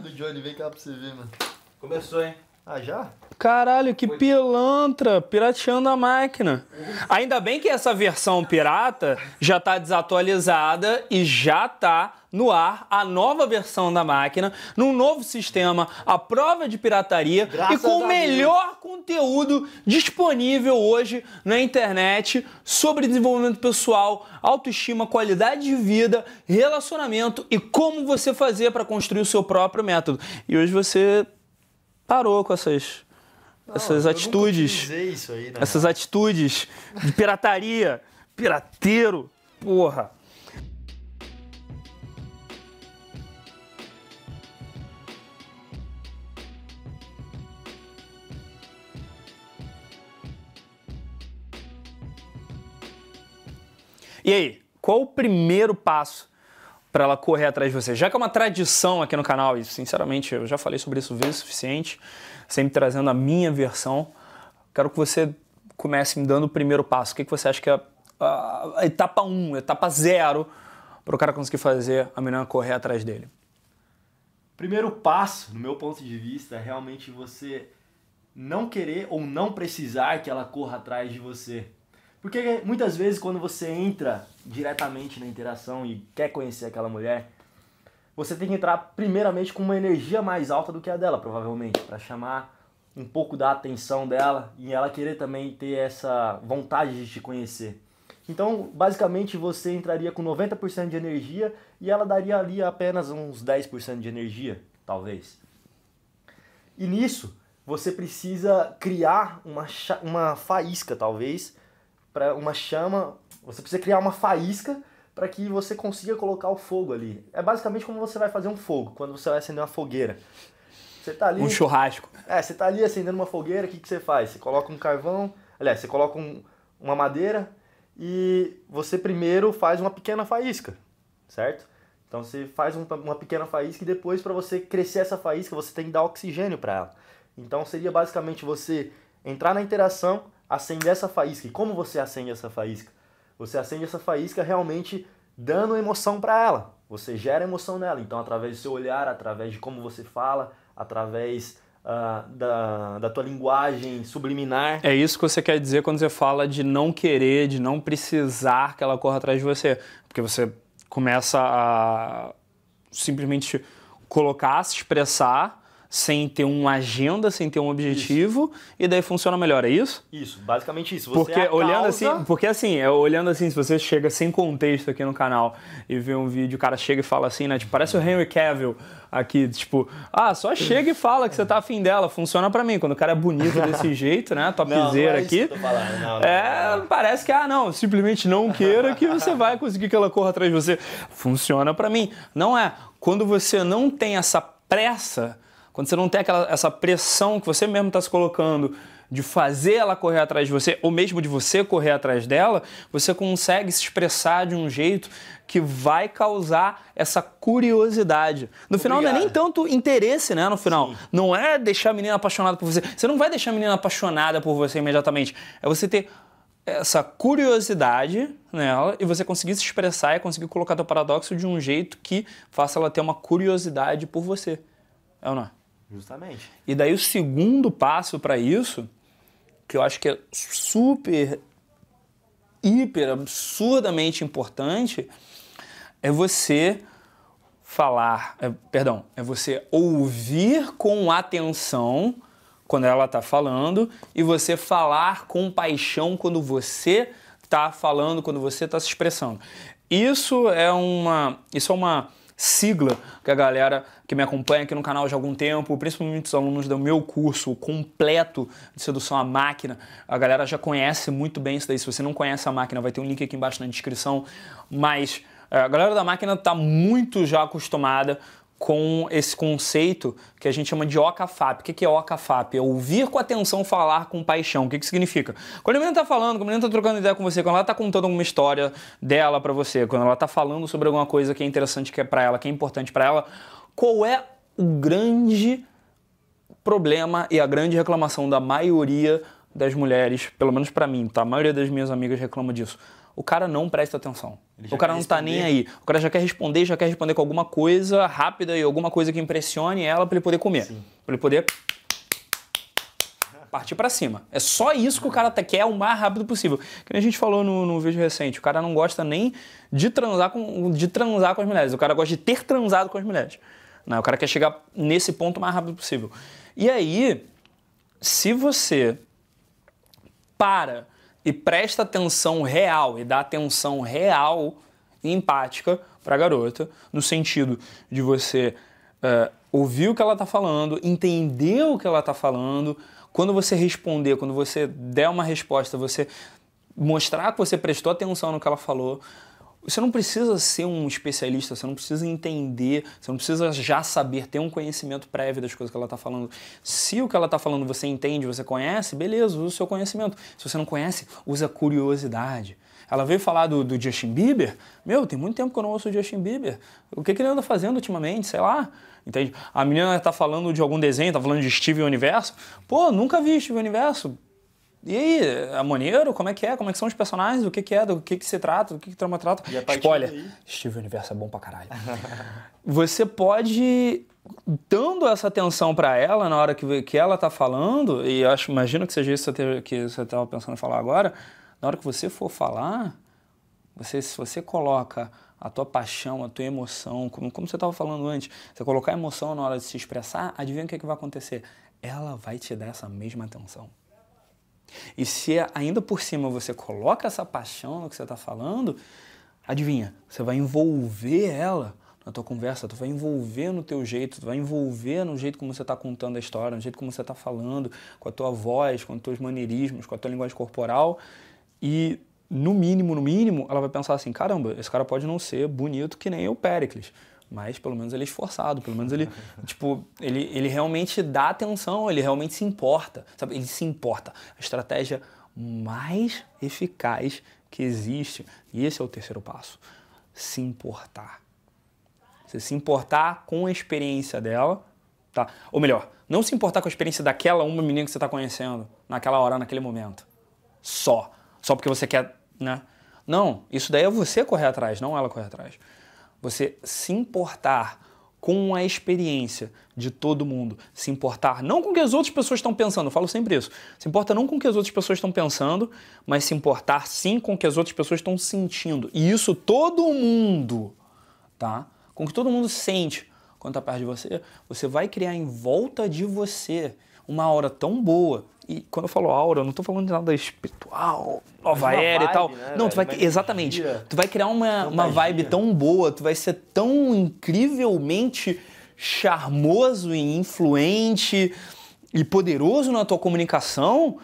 do Johnny, vem cá pra você ver, mano. Começou, hein? Ah, já? Caralho, que pilantra, pirateando a máquina. Ainda bem que essa versão pirata já tá desatualizada e já tá no ar a nova versão da máquina, num novo sistema, a prova de pirataria Graças e com o melhor conteúdo disponível hoje na internet sobre desenvolvimento pessoal, autoestima, qualidade de vida, relacionamento e como você fazer para construir o seu próprio método. E hoje você parou com essas essas eu atitudes, aí, né? essas atitudes de pirataria, pirateiro, porra. E aí, qual o primeiro passo para ela correr atrás de você? Já que é uma tradição aqui no canal, e sinceramente eu já falei sobre isso vezes o suficiente, sempre trazendo a minha versão, quero que você comece me dando o primeiro passo. O que, que você acha que é a, a etapa 1, um, etapa 0 para o cara conseguir fazer a menina correr atrás dele? Primeiro passo, no meu ponto de vista, é realmente você não querer ou não precisar que ela corra atrás de você. Porque muitas vezes quando você entra diretamente na interação e quer conhecer aquela mulher, você tem que entrar primeiramente com uma energia mais alta do que a dela, provavelmente, para chamar um pouco da atenção dela e ela querer também ter essa vontade de te conhecer. Então, basicamente, você entraria com 90% de energia e ela daria ali apenas uns 10% de energia, talvez. E nisso, você precisa criar uma, uma faísca, talvez, para uma chama, você precisa criar uma faísca para que você consiga colocar o fogo ali. É basicamente como você vai fazer um fogo, quando você vai acender uma fogueira. Você tá ali. Um churrasco. É, você tá ali acendendo uma fogueira, o que, que você faz? Você coloca um carvão, aliás, você coloca um, uma madeira e você primeiro faz uma pequena faísca, certo? Então você faz um, uma pequena faísca e depois para você crescer essa faísca você tem que dar oxigênio para ela. Então seria basicamente você entrar na interação, acender essa faísca. E como você acende essa faísca? Você acende essa faísca realmente dando emoção para ela. Você gera emoção nela. Então, através do seu olhar, através de como você fala, através uh, da, da tua linguagem subliminar. É isso que você quer dizer quando você fala de não querer, de não precisar que ela corra atrás de você. Porque você começa a simplesmente colocar, se expressar sem ter uma agenda, sem ter um objetivo, isso. e daí funciona melhor, é isso? Isso, basicamente isso. Você porque é olhando causa... assim, porque assim, é, olhando assim, se você chega sem contexto aqui no canal e vê um vídeo, o cara chega e fala assim, né, tipo, parece o Henry Cavill aqui, tipo, ah, só chega e fala que você tá afim dela, funciona para mim. Quando o cara é bonito desse jeito, né, topzera não, não é aqui, não, é, parece que ah, não, simplesmente não queira que você vai conseguir que ela corra atrás de você. Funciona para mim. Não é. Quando você não tem essa pressa quando você não tem aquela, essa pressão que você mesmo está se colocando de fazer ela correr atrás de você, ou mesmo de você correr atrás dela, você consegue se expressar de um jeito que vai causar essa curiosidade. No final não é nem tanto interesse, né? No final. Sim. Não é deixar a menina apaixonada por você. Você não vai deixar a menina apaixonada por você imediatamente. É você ter essa curiosidade nela e você conseguir se expressar e conseguir colocar teu paradoxo de um jeito que faça ela ter uma curiosidade por você. É ou não é? Justamente. E daí o segundo passo para isso, que eu acho que é super, hiper, absurdamente importante, é você falar, é, perdão, é você ouvir com atenção quando ela está falando e você falar com paixão quando você está falando, quando você está se expressando. Isso é uma, isso é uma sigla que a galera que me acompanha aqui no canal já há algum tempo, principalmente os alunos do meu curso completo de sedução à máquina, a galera já conhece muito bem isso daí. Se você não conhece a máquina, vai ter um link aqui embaixo na descrição. Mas é, a galera da máquina está muito já acostumada com esse conceito que a gente chama de OCAFAP. O que é OCAFAP? É ouvir com atenção, falar com paixão. O que, que significa? Quando a menina está falando, quando a menina está trocando ideia com você, quando ela está contando alguma história dela para você, quando ela está falando sobre alguma coisa que é interessante que é para ela, que é importante para ela, qual é o grande problema e a grande reclamação da maioria das mulheres, pelo menos para mim, tá? A maioria das minhas amigas reclama disso. O cara não presta atenção. O cara não tá nem aí. O cara já quer responder, já quer responder com alguma coisa rápida e alguma coisa que impressione ela pra ele poder comer. Pra ele poder partir pra cima. É só isso que o cara te- quer o mais rápido possível. Que a gente falou no, no vídeo recente, o cara não gosta nem de transar com de transar com as mulheres, o cara gosta de ter transado com as mulheres. Né? O cara quer chegar nesse ponto o mais rápido possível. E aí, se você para e presta atenção real e dá atenção real e empática para a garota, no sentido de você eh, ouvir o que ela está falando, entender o que ela está falando, quando você responder, quando você der uma resposta, você mostrar que você prestou atenção no que ela falou. Você não precisa ser um especialista, você não precisa entender, você não precisa já saber, ter um conhecimento prévio das coisas que ela está falando. Se o que ela está falando você entende, você conhece, beleza, usa o seu conhecimento. Se você não conhece, usa curiosidade. Ela veio falar do, do Justin Bieber. Meu, tem muito tempo que eu não ouço o Justin Bieber. O que, que ele anda fazendo ultimamente? Sei lá. Entende? A menina tá falando de algum desenho, tá falando de Steven Universo. Pô, nunca vi Steven Universo. E aí, é maneiro? Como é que é? Como é que são os personagens? Do que, que é? Do que, que se trata? Do que, que trama trata? Spoiler. daí? Steven Universo é bom pra caralho. Você pode, dando essa atenção pra ela na hora que, que ela tá falando, e eu acho, imagino que seja isso que você te- que você tava pensando em falar agora, na hora que você for falar, você, se você coloca a tua paixão, a tua emoção, como, como você estava falando antes, você colocar a emoção na hora de se expressar, adivinha o que, que vai acontecer? Ela vai te dar essa mesma atenção. E se ainda por cima você coloca essa paixão no que você está falando, adivinha, você vai envolver ela na tua conversa, tu vai envolver no teu jeito, tu vai envolver no jeito como você está contando a história, no jeito como você está falando, com a tua voz, com os teus maneirismos, com a tua linguagem corporal. E no mínimo, no mínimo, ela vai pensar assim: caramba, esse cara pode não ser bonito que nem o Pericles. Mas pelo menos ele é esforçado, pelo menos ele, tipo, ele, ele realmente dá atenção, ele realmente se importa, sabe? Ele se importa. A estratégia mais eficaz que existe, e esse é o terceiro passo, se importar. Você se importar com a experiência dela, tá? Ou melhor, não se importar com a experiência daquela uma menina que você está conhecendo naquela hora, naquele momento. Só. Só porque você quer, né? Não, isso daí é você correr atrás, não ela correr atrás. Você se importar com a experiência de todo mundo, se importar não com o que as outras pessoas estão pensando, eu falo sempre isso. Se importa não com o que as outras pessoas estão pensando, mas se importar sim com o que as outras pessoas estão sentindo. E isso todo mundo, tá? Com o que todo mundo sente quando tá perto de você, você vai criar em volta de você uma aura tão boa. E quando eu falo aura, eu não tô falando de nada espiritual, nova era e tal. né, não, tu vai exatamente. Tu vai criar uma, uma vibe tão boa, tu vai ser tão incrivelmente charmoso e influente e poderoso na tua comunicação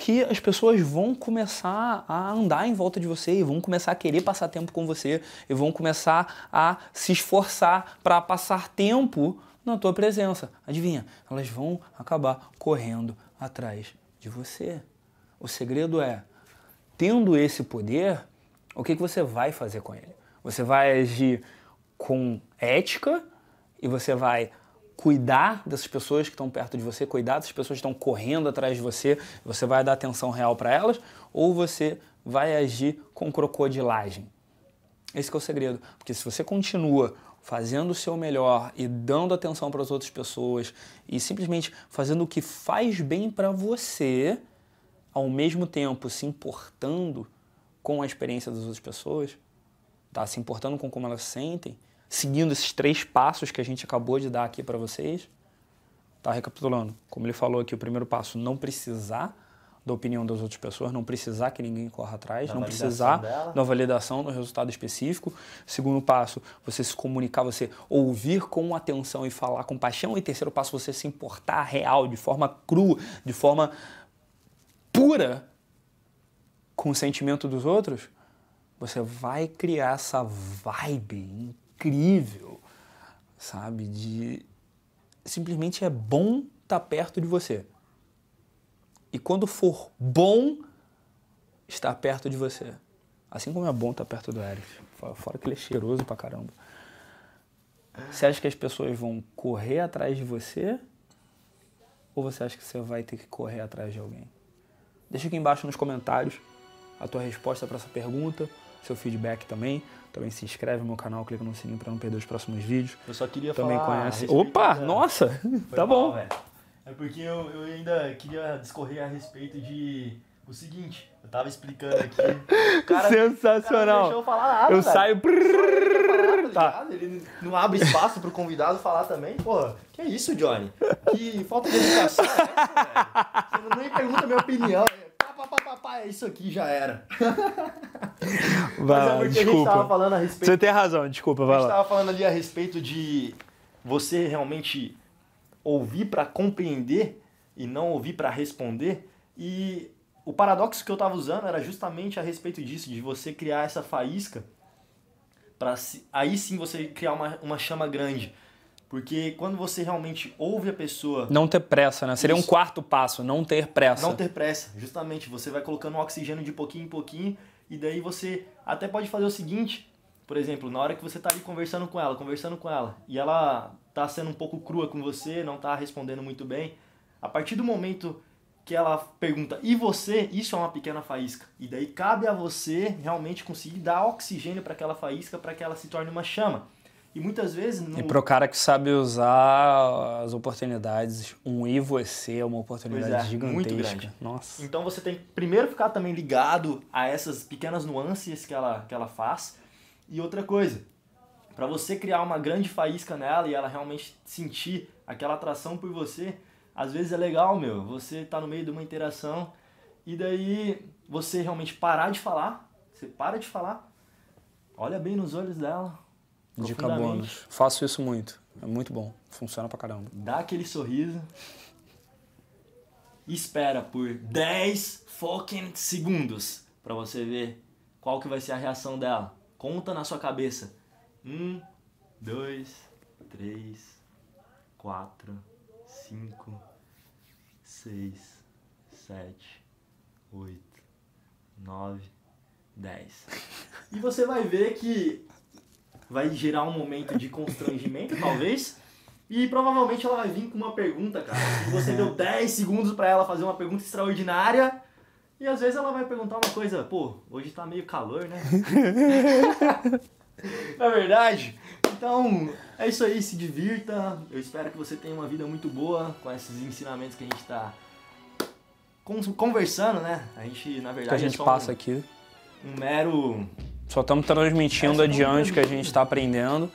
que as pessoas vão começar a andar em volta de você e vão começar a querer passar tempo com você e vão começar a se esforçar para passar tempo na tua presença. Adivinha? Elas vão acabar correndo atrás de você. O segredo é, tendo esse poder, o que, que você vai fazer com ele? Você vai agir com ética e você vai cuidar dessas pessoas que estão perto de você, cuidar dessas pessoas que estão correndo atrás de você, você vai dar atenção real para elas, ou você vai agir com crocodilagem. Esse é o segredo. Porque se você continua fazendo o seu melhor e dando atenção para as outras pessoas e simplesmente fazendo o que faz bem para você, ao mesmo tempo se importando com a experiência das outras pessoas, tá? Se importando com como elas se sentem, seguindo esses três passos que a gente acabou de dar aqui para vocês, tá? Recapitulando, como ele falou aqui, o primeiro passo, não precisar da opinião das outras pessoas, não precisar que ninguém corra atrás, Da não precisar dela. da validação do resultado específico. Segundo passo, você se comunicar, você ouvir com atenção e falar com paixão. E terceiro passo, você se importar real, de forma crua, de forma pura com o sentimento dos outros. Você vai criar essa vibe incrível, sabe? De simplesmente é bom estar perto de você. E quando for bom estar perto de você. Assim como é bom estar perto do Eric. Fora- que ele é cheiroso pra caramba. Você acha que as pessoas vão correr atrás de você? Ou você acha que você vai ter que correr atrás de alguém? Deixa aqui embaixo nos comentários a tua resposta para essa pergunta, seu feedback também. Também se inscreve no meu canal, clica no sininho para não perder os próximos vídeos. Eu só queria Também falar. a conhece. Opa, da- nossa, tá bom. É porque eu, eu ainda queria discorrer a respeito de o seguinte. Eu tava explicando aqui. Cara, cara Sensacional. deixou eu falar nada, Eu velho. saio. Tá. Tá. Ele não abre espaço pro convidado falar também. Porra, que isso, Johnny? Que falta de educação é essa, velho? Você nem pergunta a minha opinião. É, Pá, pá, pá, pá, pá, é isso aqui, já era. Vai Mas é lá, porque a gente tava desculpa. falando a respeito Você tem razão, desculpa, A vai gente lá. estava falando ali a respeito de você realmente ouvir para compreender e não ouvir para responder. E o paradoxo que eu estava usando era justamente a respeito disso, de você criar essa faísca para aí sim você criar uma, uma chama grande. Porque quando você realmente ouve a pessoa, Não ter pressa, né? Seria um Isso. quarto passo, não ter pressa. não ter pressa, justamente, você vai colocando oxigênio de pouquinho em pouquinho e daí você até pode fazer o seguinte, por exemplo, na hora que você tá ali conversando com ela, conversando com ela, e ela tá sendo um pouco crua com você, não tá respondendo muito bem, a partir do momento que ela pergunta, e você? Isso é uma pequena faísca. E daí cabe a você realmente conseguir dar oxigênio para aquela faísca para que ela se torne uma chama. E muitas vezes no... E pro cara que sabe usar as oportunidades, um e você é uma oportunidade é, gigantesca. muito grande. Nossa. Então você tem que primeiro ficar também ligado a essas pequenas nuances que ela, que ela faz. E outra coisa, para você criar uma grande faísca nela e ela realmente sentir aquela atração por você, às vezes é legal, meu, você tá no meio de uma interação e daí você realmente parar de falar, você para de falar, olha bem nos olhos dela, Dica bônus. Faço isso muito. É muito bom. Funciona pra caramba. dá aquele sorriso e espera por 10 fucking segundos pra você ver qual que vai ser a reação dela. Conta na sua cabeça. Um, dois, três, quatro, cinco, seis, sete, oito, nove, dez. E você vai ver que vai gerar um momento de constrangimento, talvez. E provavelmente ela vai vir com uma pergunta, cara. E você deu 10 segundos pra ela fazer uma pergunta extraordinária. E às vezes ela vai perguntar uma coisa, pô, hoje tá meio calor, né? Na verdade. Então, é isso aí, se divirta. Eu espero que você tenha uma vida muito boa com esses ensinamentos que a gente tá con- conversando, né? A gente, na que verdade, a gente é passa um, aqui. um mero Só estamos transmitindo É, adiante o que a gente está aprendendo.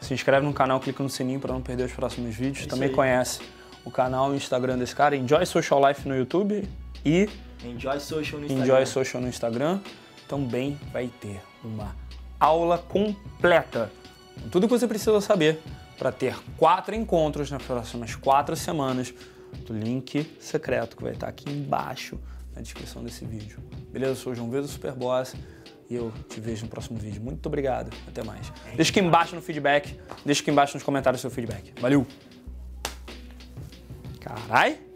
Se inscreve no canal, clica no sininho para não perder os próximos vídeos. Isso Também aí. conhece o canal e o Instagram desse cara, Enjoy Social Life no YouTube e Enjoy Social no Instagram. Enjoy Social no Instagram. Também vai ter uma aula completa com tudo que você precisa saber para ter quatro encontros nas próximas quatro semanas do link secreto que vai estar aqui embaixo na descrição desse vídeo. Beleza? Eu sou o João Vitor Superboss e eu te vejo no próximo vídeo. Muito obrigado. Até mais. Deixa aqui embaixo no feedback. Deixa aqui embaixo nos comentários o seu feedback. Valeu! Carai!